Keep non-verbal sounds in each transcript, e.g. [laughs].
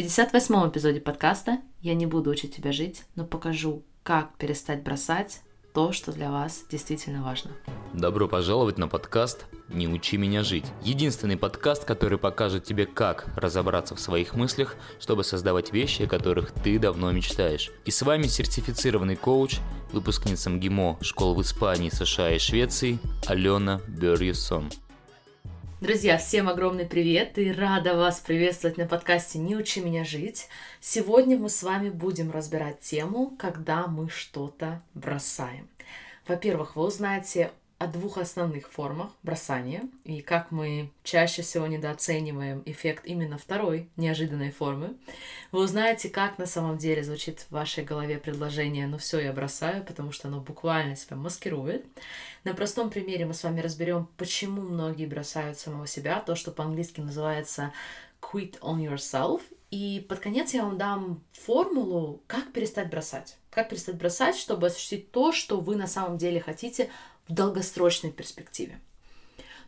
58-м эпизоде подкаста я не буду учить тебя жить, но покажу, как перестать бросать то, что для вас действительно важно. Добро пожаловать на подкаст «Не учи меня жить». Единственный подкаст, который покажет тебе, как разобраться в своих мыслях, чтобы создавать вещи, о которых ты давно мечтаешь. И с вами сертифицированный коуч, выпускница МГИМО школ в Испании, США и Швеции Алена Берьюсон. Друзья, всем огромный привет и рада вас приветствовать на подкасте «Не учи меня жить». Сегодня мы с вами будем разбирать тему, когда мы что-то бросаем. Во-первых, вы узнаете о двух основных формах бросания и как мы чаще всего недооцениваем эффект именно второй неожиданной формы. Вы узнаете, как на самом деле звучит в вашей голове предложение «ну все, я бросаю», потому что оно буквально себя маскирует. На простом примере мы с вами разберем, почему многие бросают самого себя, то, что по-английски называется quit on yourself. И под конец я вам дам формулу, как перестать бросать. Как перестать бросать, чтобы осуществить то, что вы на самом деле хотите долгосрочной перспективе.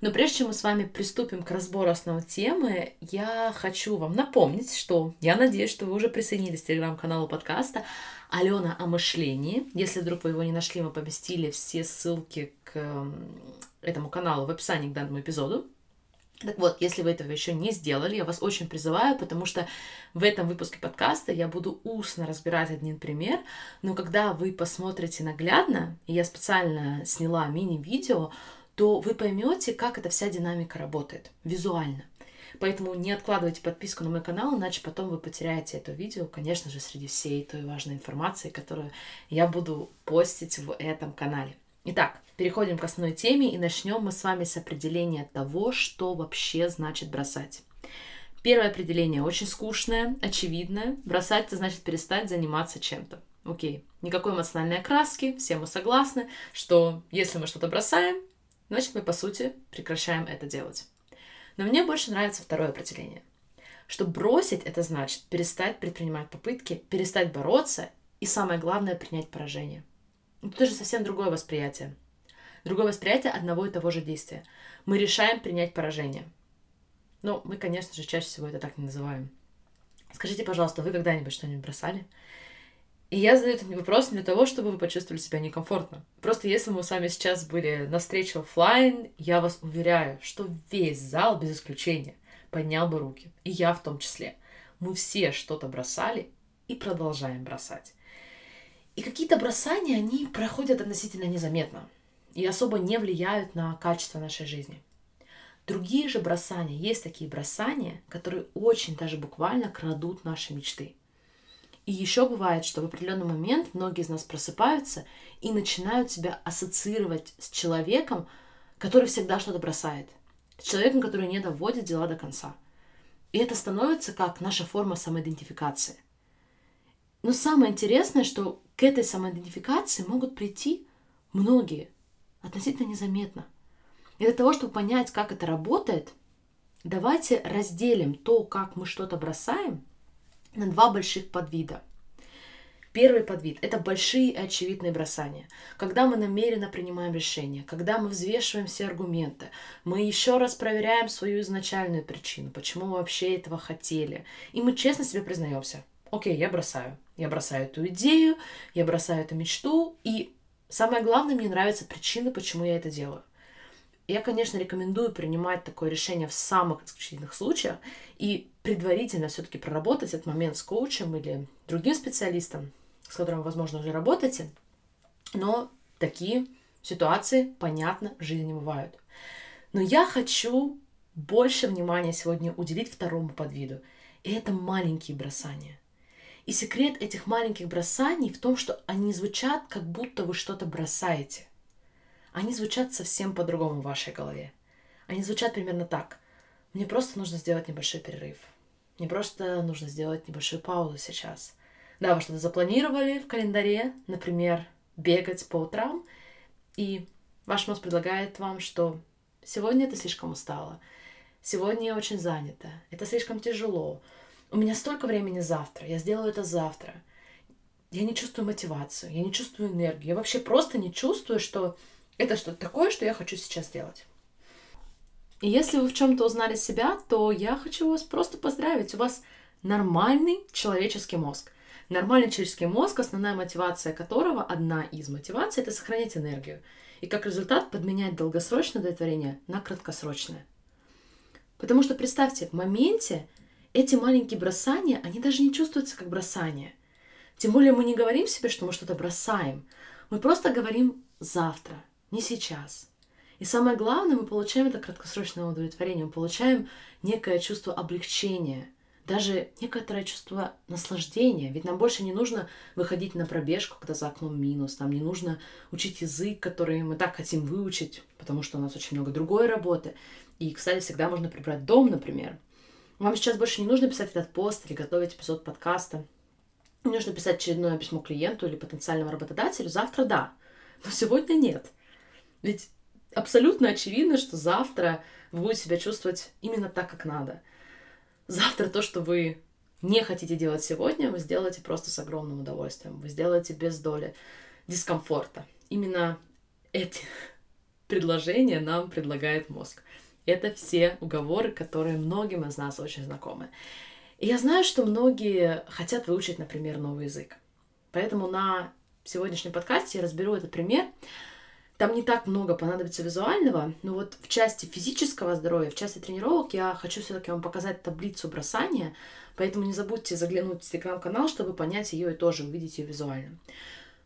Но прежде чем мы с вами приступим к разбору основной темы, я хочу вам напомнить, что я надеюсь, что вы уже присоединились к телеграм-каналу подкаста Алена о мышлении. Если вдруг вы его не нашли, мы поместили все ссылки к этому каналу в описании к данному эпизоду. Так вот, если вы этого еще не сделали, я вас очень призываю, потому что в этом выпуске подкаста я буду устно разбирать один пример, но когда вы посмотрите наглядно, и я специально сняла мини-видео, то вы поймете, как эта вся динамика работает визуально. Поэтому не откладывайте подписку на мой канал, иначе потом вы потеряете это видео, конечно же, среди всей той важной информации, которую я буду постить в этом канале. Итак, переходим к основной теме и начнем мы с вами с определения того, что вообще значит бросать. Первое определение очень скучное, очевидное. Бросать это значит перестать заниматься чем-то. Окей, никакой эмоциональной окраски, все мы согласны, что если мы что-то бросаем, значит мы по сути прекращаем это делать. Но мне больше нравится второе определение. Что бросить это значит перестать предпринимать попытки, перестать бороться и самое главное принять поражение – это же совсем другое восприятие. Другое восприятие одного и того же действия. Мы решаем принять поражение. Но мы, конечно же, чаще всего это так не называем. Скажите, пожалуйста, вы когда-нибудь что-нибудь бросали? И я задаю этот вопрос для того, чтобы вы почувствовали себя некомфортно. Просто если мы с вами сейчас были на встрече офлайн, я вас уверяю, что весь зал без исключения поднял бы руки. И я в том числе. Мы все что-то бросали и продолжаем бросать. И какие-то бросания, они проходят относительно незаметно и особо не влияют на качество нашей жизни. Другие же бросания, есть такие бросания, которые очень даже буквально крадут наши мечты. И еще бывает, что в определенный момент многие из нас просыпаются и начинают себя ассоциировать с человеком, который всегда что-то бросает. С человеком, который не доводит дела до конца. И это становится как наша форма самоидентификации. Но самое интересное, что к этой самоидентификации могут прийти многие относительно незаметно. И для того, чтобы понять, как это работает, давайте разделим то, как мы что-то бросаем, на два больших подвида. Первый подвид – это большие и очевидные бросания. Когда мы намеренно принимаем решение, когда мы взвешиваем все аргументы, мы еще раз проверяем свою изначальную причину, почему мы вообще этого хотели. И мы честно себе признаемся, окей, я бросаю. Я бросаю эту идею, я бросаю эту мечту, и самое главное, мне нравятся причины, почему я это делаю. Я, конечно, рекомендую принимать такое решение в самых исключительных случаях и предварительно все-таки проработать этот момент с коучем или другим специалистом, с которым, возможно, уже работаете. Но такие ситуации, понятно, в жизни бывают. Но я хочу больше внимания сегодня уделить второму подвиду. И это маленькие бросания. И секрет этих маленьких бросаний в том, что они звучат, как будто вы что-то бросаете. Они звучат совсем по-другому в вашей голове. Они звучат примерно так. Мне просто нужно сделать небольшой перерыв. Мне просто нужно сделать небольшую паузу сейчас. Да, вы что-то запланировали в календаре, например, бегать по утрам, и ваш мозг предлагает вам, что сегодня это слишком устало, сегодня я очень занята, это слишком тяжело, у меня столько времени завтра, я сделаю это завтра. Я не чувствую мотивацию, я не чувствую энергию, я вообще просто не чувствую, что это что-то такое, что я хочу сейчас сделать. И если вы в чем-то узнали себя, то я хочу вас просто поздравить. У вас нормальный человеческий мозг. Нормальный человеческий мозг, основная мотивация которого, одна из мотиваций, это сохранить энергию. И как результат подменять долгосрочное удовлетворение на краткосрочное. Потому что представьте, в моменте эти маленькие бросания, они даже не чувствуются как бросание. Тем более мы не говорим себе, что мы что-то бросаем. Мы просто говорим завтра, не сейчас. И самое главное, мы получаем это краткосрочное удовлетворение, мы получаем некое чувство облегчения, даже некоторое чувство наслаждения. Ведь нам больше не нужно выходить на пробежку, когда за окном минус. Нам не нужно учить язык, который мы так хотим выучить, потому что у нас очень много другой работы. И, кстати, всегда можно прибрать дом, например. Вам сейчас больше не нужно писать этот пост или готовить эпизод подкаста. Не нужно писать очередное письмо клиенту или потенциальному работодателю. Завтра да, но сегодня нет. Ведь абсолютно очевидно, что завтра вы будете себя чувствовать именно так, как надо. Завтра то, что вы не хотите делать сегодня, вы сделаете просто с огромным удовольствием. Вы сделаете без доли дискомфорта. Именно эти [laughs] предложения нам предлагает мозг. Это все уговоры, которые многим из нас очень знакомы. И я знаю, что многие хотят выучить, например, новый язык. Поэтому на сегодняшнем подкасте я разберу этот пример, там не так много понадобится визуального, но вот в части физического здоровья, в части тренировок я хочу все-таки вам показать таблицу бросания, поэтому не забудьте заглянуть в телеграм-канал, чтобы понять ее и тоже увидеть ее визуально.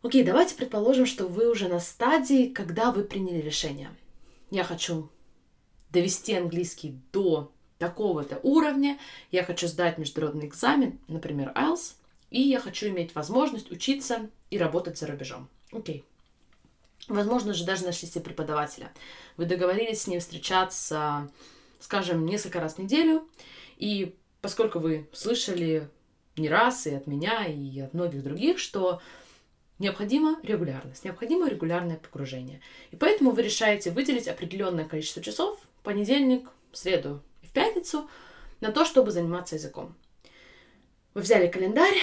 Окей, давайте предположим, что вы уже на стадии, когда вы приняли решение. Я хочу довести английский до такого-то уровня, я хочу сдать международный экзамен, например, IELTS, и я хочу иметь возможность учиться и работать за рубежом. Окей. Возможно же, даже нашли себе преподавателя. Вы договорились с ним встречаться, скажем, несколько раз в неделю, и поскольку вы слышали не раз и от меня, и от многих других, что необходима регулярность, необходимо регулярное погружение. И поэтому вы решаете выделить определенное количество часов, понедельник, среду и в пятницу, на то, чтобы заниматься языком. Вы взяли календарь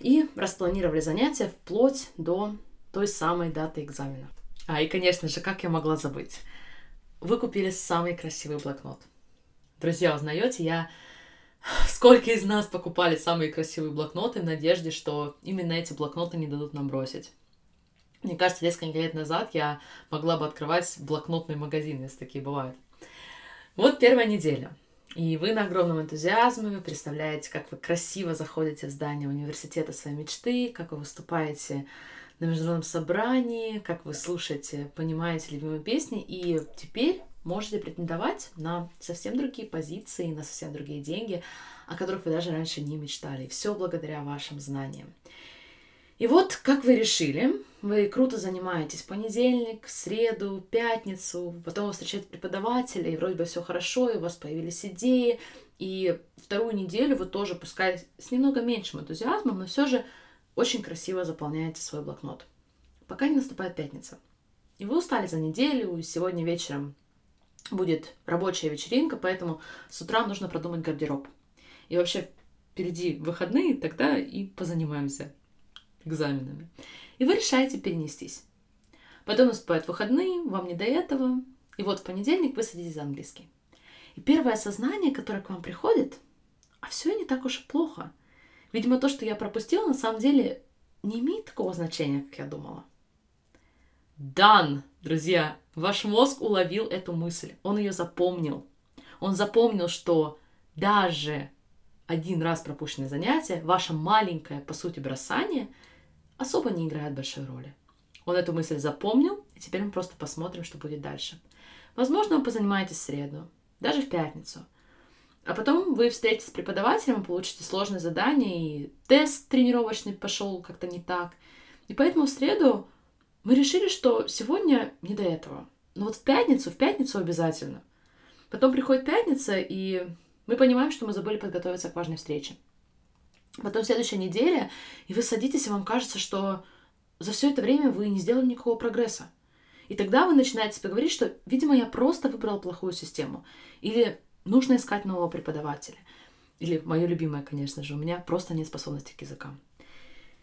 и распланировали занятия вплоть до той самой даты экзамена. А, и, конечно же, как я могла забыть? Вы купили самый красивый блокнот. Друзья, узнаете, я... Сколько из нас покупали самые красивые блокноты в надежде, что именно эти блокноты не дадут нам бросить? Мне кажется, несколько лет назад я могла бы открывать блокнотный магазин, если такие бывают. Вот первая неделя. И вы на огромном энтузиазме, вы представляете, как вы красиво заходите в здание университета своей мечты, как вы выступаете на международном собрании, как вы слушаете, понимаете любимые песни, и теперь можете претендовать на совсем другие позиции, на совсем другие деньги, о которых вы даже раньше не мечтали. все благодаря вашим знаниям. И вот, как вы решили, вы круто занимаетесь понедельник, среду, пятницу, потом вы встречаете преподавателя, и вроде бы все хорошо, и у вас появились идеи, и вторую неделю вы тоже, пускай с немного меньшим энтузиазмом, но все же очень красиво заполняете свой блокнот. Пока не наступает пятница. И вы устали за неделю, и сегодня вечером будет рабочая вечеринка, поэтому с утра нужно продумать гардероб. И вообще впереди выходные, тогда и позанимаемся экзаменами. И вы решаете перенестись. Потом наступают выходные, вам не до этого. И вот в понедельник вы садитесь за английский. И первое осознание, которое к вам приходит, а все не так уж и плохо – Видимо, то, что я пропустила, на самом деле не имеет такого значения, как я думала. Дан, друзья, ваш мозг уловил эту мысль, он ее запомнил. Он запомнил, что даже один раз пропущенное занятие, ваше маленькое, по сути, бросание, особо не играет большой роли. Он эту мысль запомнил, и теперь мы просто посмотрим, что будет дальше. Возможно, вы позанимаетесь в среду, даже в пятницу – а потом вы встретитесь с преподавателем, получите сложное задание, и тест тренировочный пошел как-то не так. И поэтому в среду мы решили, что сегодня не до этого. Но вот в пятницу, в пятницу обязательно. Потом приходит пятница, и мы понимаем, что мы забыли подготовиться к важной встрече. Потом следующая неделя, и вы садитесь, и вам кажется, что за все это время вы не сделали никакого прогресса. И тогда вы начинаете себе говорить, что, видимо, я просто выбрал плохую систему. Или Нужно искать нового преподавателя. Или мое любимое, конечно же, у меня просто нет способности к языкам.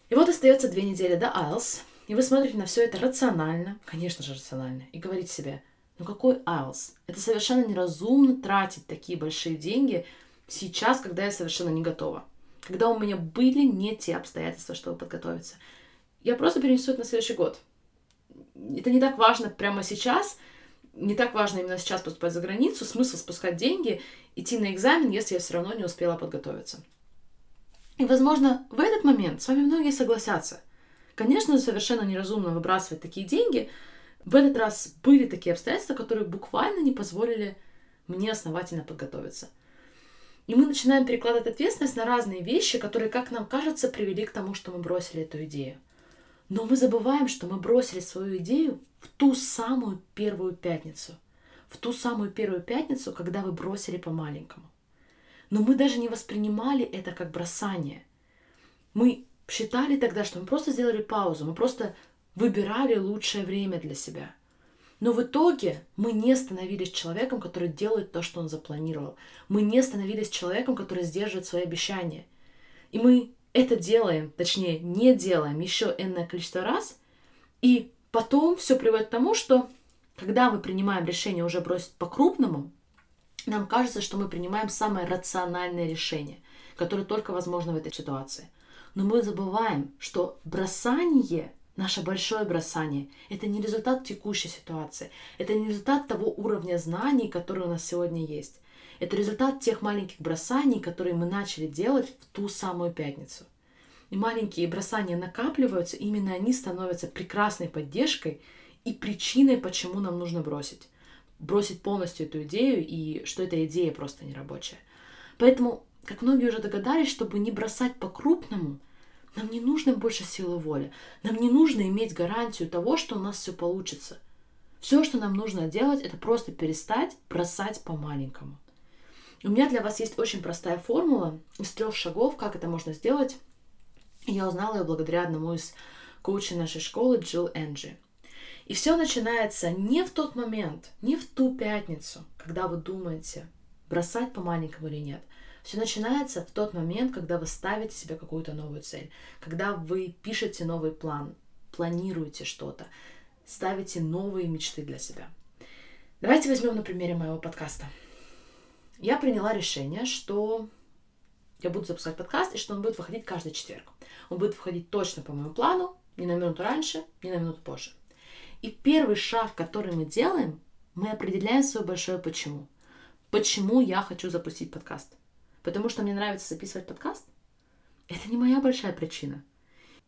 И вот остается две недели до IELTS, и вы смотрите на все это рационально, конечно же рационально, и говорите себе, ну какой IELTS? Это совершенно неразумно тратить такие большие деньги сейчас, когда я совершенно не готова. Когда у меня были не те обстоятельства, чтобы подготовиться. Я просто перенесу это на следующий год. Это не так важно прямо сейчас, не так важно именно сейчас поступать за границу, смысл спускать деньги, идти на экзамен, если я все равно не успела подготовиться. И, возможно, в этот момент с вами многие согласятся. Конечно, совершенно неразумно выбрасывать такие деньги. В этот раз были такие обстоятельства, которые буквально не позволили мне основательно подготовиться. И мы начинаем перекладывать ответственность на разные вещи, которые, как нам кажется, привели к тому, что мы бросили эту идею. Но мы забываем, что мы бросили свою идею в ту самую первую пятницу. В ту самую первую пятницу, когда вы бросили по-маленькому. Но мы даже не воспринимали это как бросание. Мы считали тогда, что мы просто сделали паузу, мы просто выбирали лучшее время для себя – но в итоге мы не становились человеком, который делает то, что он запланировал. Мы не становились человеком, который сдерживает свои обещания. И мы это делаем, точнее, не делаем еще энное количество раз, и потом все приводит к тому, что когда мы принимаем решение уже бросить по-крупному, нам кажется, что мы принимаем самое рациональное решение, которое только возможно в этой ситуации. Но мы забываем, что бросание Наше большое бросание – это не результат текущей ситуации, это не результат того уровня знаний, который у нас сегодня есть. Это результат тех маленьких бросаний, которые мы начали делать в ту самую пятницу. И маленькие бросания накапливаются, именно они становятся прекрасной поддержкой и причиной, почему нам нужно бросить. Бросить полностью эту идею и что эта идея просто не рабочая. Поэтому, как многие уже догадались, чтобы не бросать по-крупному – нам не нужно больше силы воли. Нам не нужно иметь гарантию того, что у нас все получится. Все, что нам нужно делать, это просто перестать бросать по-маленькому. У меня для вас есть очень простая формула из трех шагов, как это можно сделать. Я узнала ее благодаря одному из коучей нашей школы, Джилл Энджи. И все начинается не в тот момент, не в ту пятницу, когда вы думаете, бросать по-маленькому или нет – все начинается в тот момент, когда вы ставите себе какую-то новую цель, когда вы пишете новый план, планируете что-то, ставите новые мечты для себя. Давайте возьмем на примере моего подкаста. Я приняла решение, что я буду запускать подкаст и что он будет выходить каждый четверг. Он будет выходить точно по моему плану, не на минуту раньше, не на минуту позже. И первый шаг, который мы делаем, мы определяем свое большое почему. Почему я хочу запустить подкаст? Потому что мне нравится записывать подкаст, это не моя большая причина.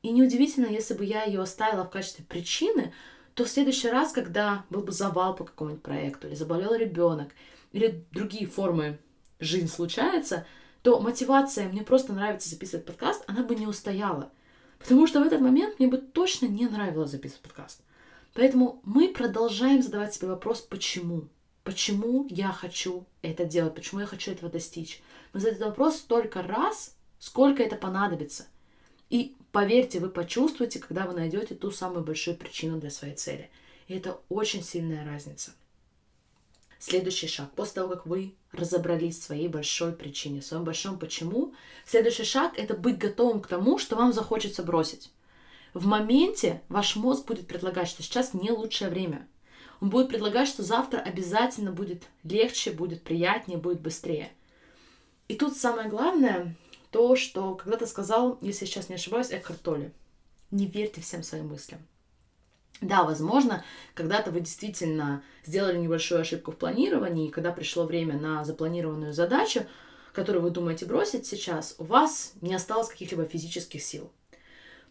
И неудивительно, если бы я ее оставила в качестве причины, то в следующий раз, когда был бы завал по какому-нибудь проекту, или заболел ребенок, или другие формы жизни случаются, то мотивация «мне просто нравится записывать подкаст», она бы не устояла. Потому что в этот момент мне бы точно не нравилось записывать подкаст. Поэтому мы продолжаем задавать себе вопрос «почему?». Почему я хочу это делать? Почему я хочу этого достичь? Мы задаем этот вопрос столько раз, сколько это понадобится. И поверьте, вы почувствуете, когда вы найдете ту самую большую причину для своей цели. И это очень сильная разница. Следующий шаг. После того, как вы разобрались в своей большой причине, в своем большом почему, следующий шаг – это быть готовым к тому, что вам захочется бросить. В моменте ваш мозг будет предлагать, что сейчас не лучшее время. Он будет предлагать, что завтра обязательно будет легче, будет приятнее, будет быстрее – и тут самое главное то, что когда-то сказал, если я сейчас не ошибаюсь, Экхарт Толли. Не верьте всем своим мыслям. Да, возможно, когда-то вы действительно сделали небольшую ошибку в планировании, и когда пришло время на запланированную задачу, которую вы думаете бросить сейчас, у вас не осталось каких-либо физических сил.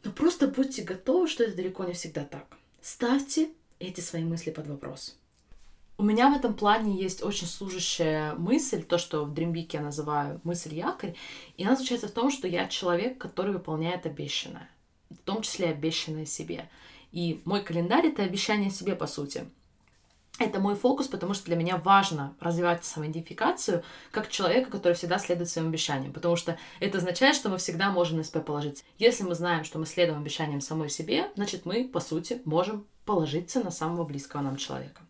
Но просто будьте готовы, что это далеко не всегда так. Ставьте эти свои мысли под вопрос. У меня в этом плане есть очень служащая мысль, то, что в Дримбике я называю мысль якорь, и она заключается в том, что я человек, который выполняет обещанное, в том числе обещанное себе. И мой календарь — это обещание себе, по сути. Это мой фокус, потому что для меня важно развивать самоидентификацию как человека, который всегда следует своим обещаниям, потому что это означает, что мы всегда можем на себя положиться. Если мы знаем, что мы следуем обещаниям самой себе, значит, мы, по сути, можем положиться на самого близкого нам человека.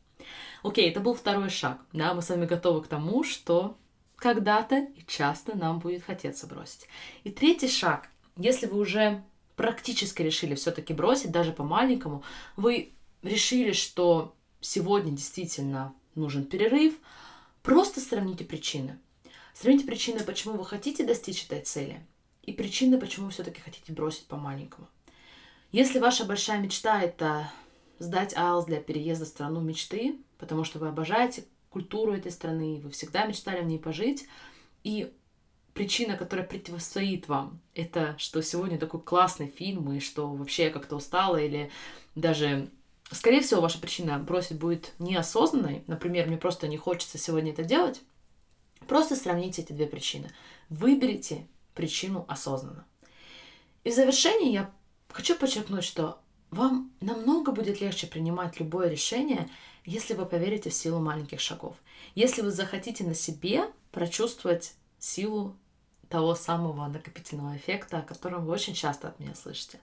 Окей, это был второй шаг. Да, мы с вами готовы к тому, что когда-то и часто нам будет хотеться бросить. И третий шаг. Если вы уже практически решили все-таки бросить, даже по-маленькому, вы решили, что сегодня действительно нужен перерыв, просто сравните причины. Сравните причины, почему вы хотите достичь этой цели, и причины, почему вы все-таки хотите бросить по-маленькому. Если ваша большая мечта — это сдать АЛС для переезда в страну мечты, потому что вы обожаете культуру этой страны, вы всегда мечтали в ней пожить, и причина, которая противостоит вам, это что сегодня такой классный фильм, и что вообще я как-то устала, или даже, скорее всего, ваша причина бросить будет неосознанной, например, мне просто не хочется сегодня это делать, просто сравните эти две причины. Выберите причину осознанно. И в завершение я хочу подчеркнуть, что вам намного будет легче принимать любое решение, если вы поверите в силу маленьких шагов. Если вы захотите на себе прочувствовать силу того самого накопительного эффекта, о котором вы очень часто от меня слышите.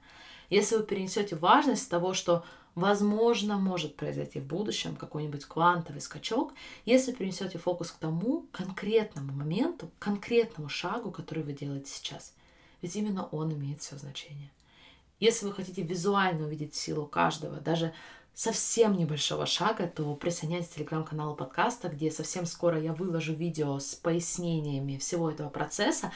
Если вы перенесете важность того, что возможно может произойти в будущем какой-нибудь квантовый скачок, если перенесете фокус к тому конкретному моменту, конкретному шагу, который вы делаете сейчас. Ведь именно он имеет все значение. Если вы хотите визуально увидеть силу каждого, даже совсем небольшого шага, то присоединяйтесь к телеграм-каналу подкаста, где совсем скоро я выложу видео с пояснениями всего этого процесса.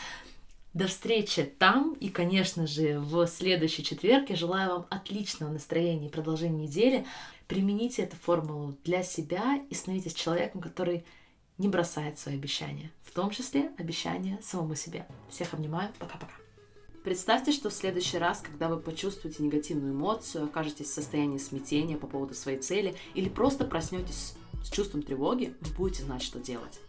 До встречи там и, конечно же, в следующий четверг. Я желаю вам отличного настроения и продолжения недели. Примените эту формулу для себя и становитесь человеком, который не бросает свои обещания, в том числе обещания самому себе. Всех обнимаю, пока-пока. Представьте, что в следующий раз, когда вы почувствуете негативную эмоцию, окажетесь в состоянии смятения по поводу своей цели или просто проснетесь с чувством тревоги, вы будете знать, что делать.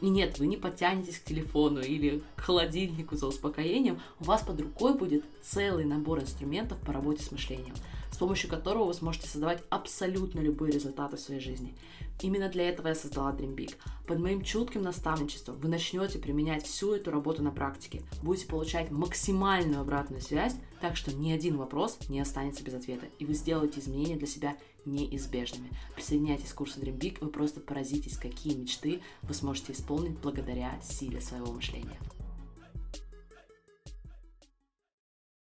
И нет, вы не подтянетесь к телефону или к холодильнику за успокоением, у вас под рукой будет целый набор инструментов по работе с мышлением, с помощью которого вы сможете создавать абсолютно любые результаты в своей жизни. Именно для этого я создала Dream Big. Под моим чутким наставничеством вы начнете применять всю эту работу на практике, будете получать максимальную обратную связь, так что ни один вопрос не останется без ответа, и вы сделаете изменения для себя неизбежными. Присоединяйтесь к курсу Dream Big, вы просто поразитесь, какие мечты вы сможете исполнить благодаря силе своего мышления.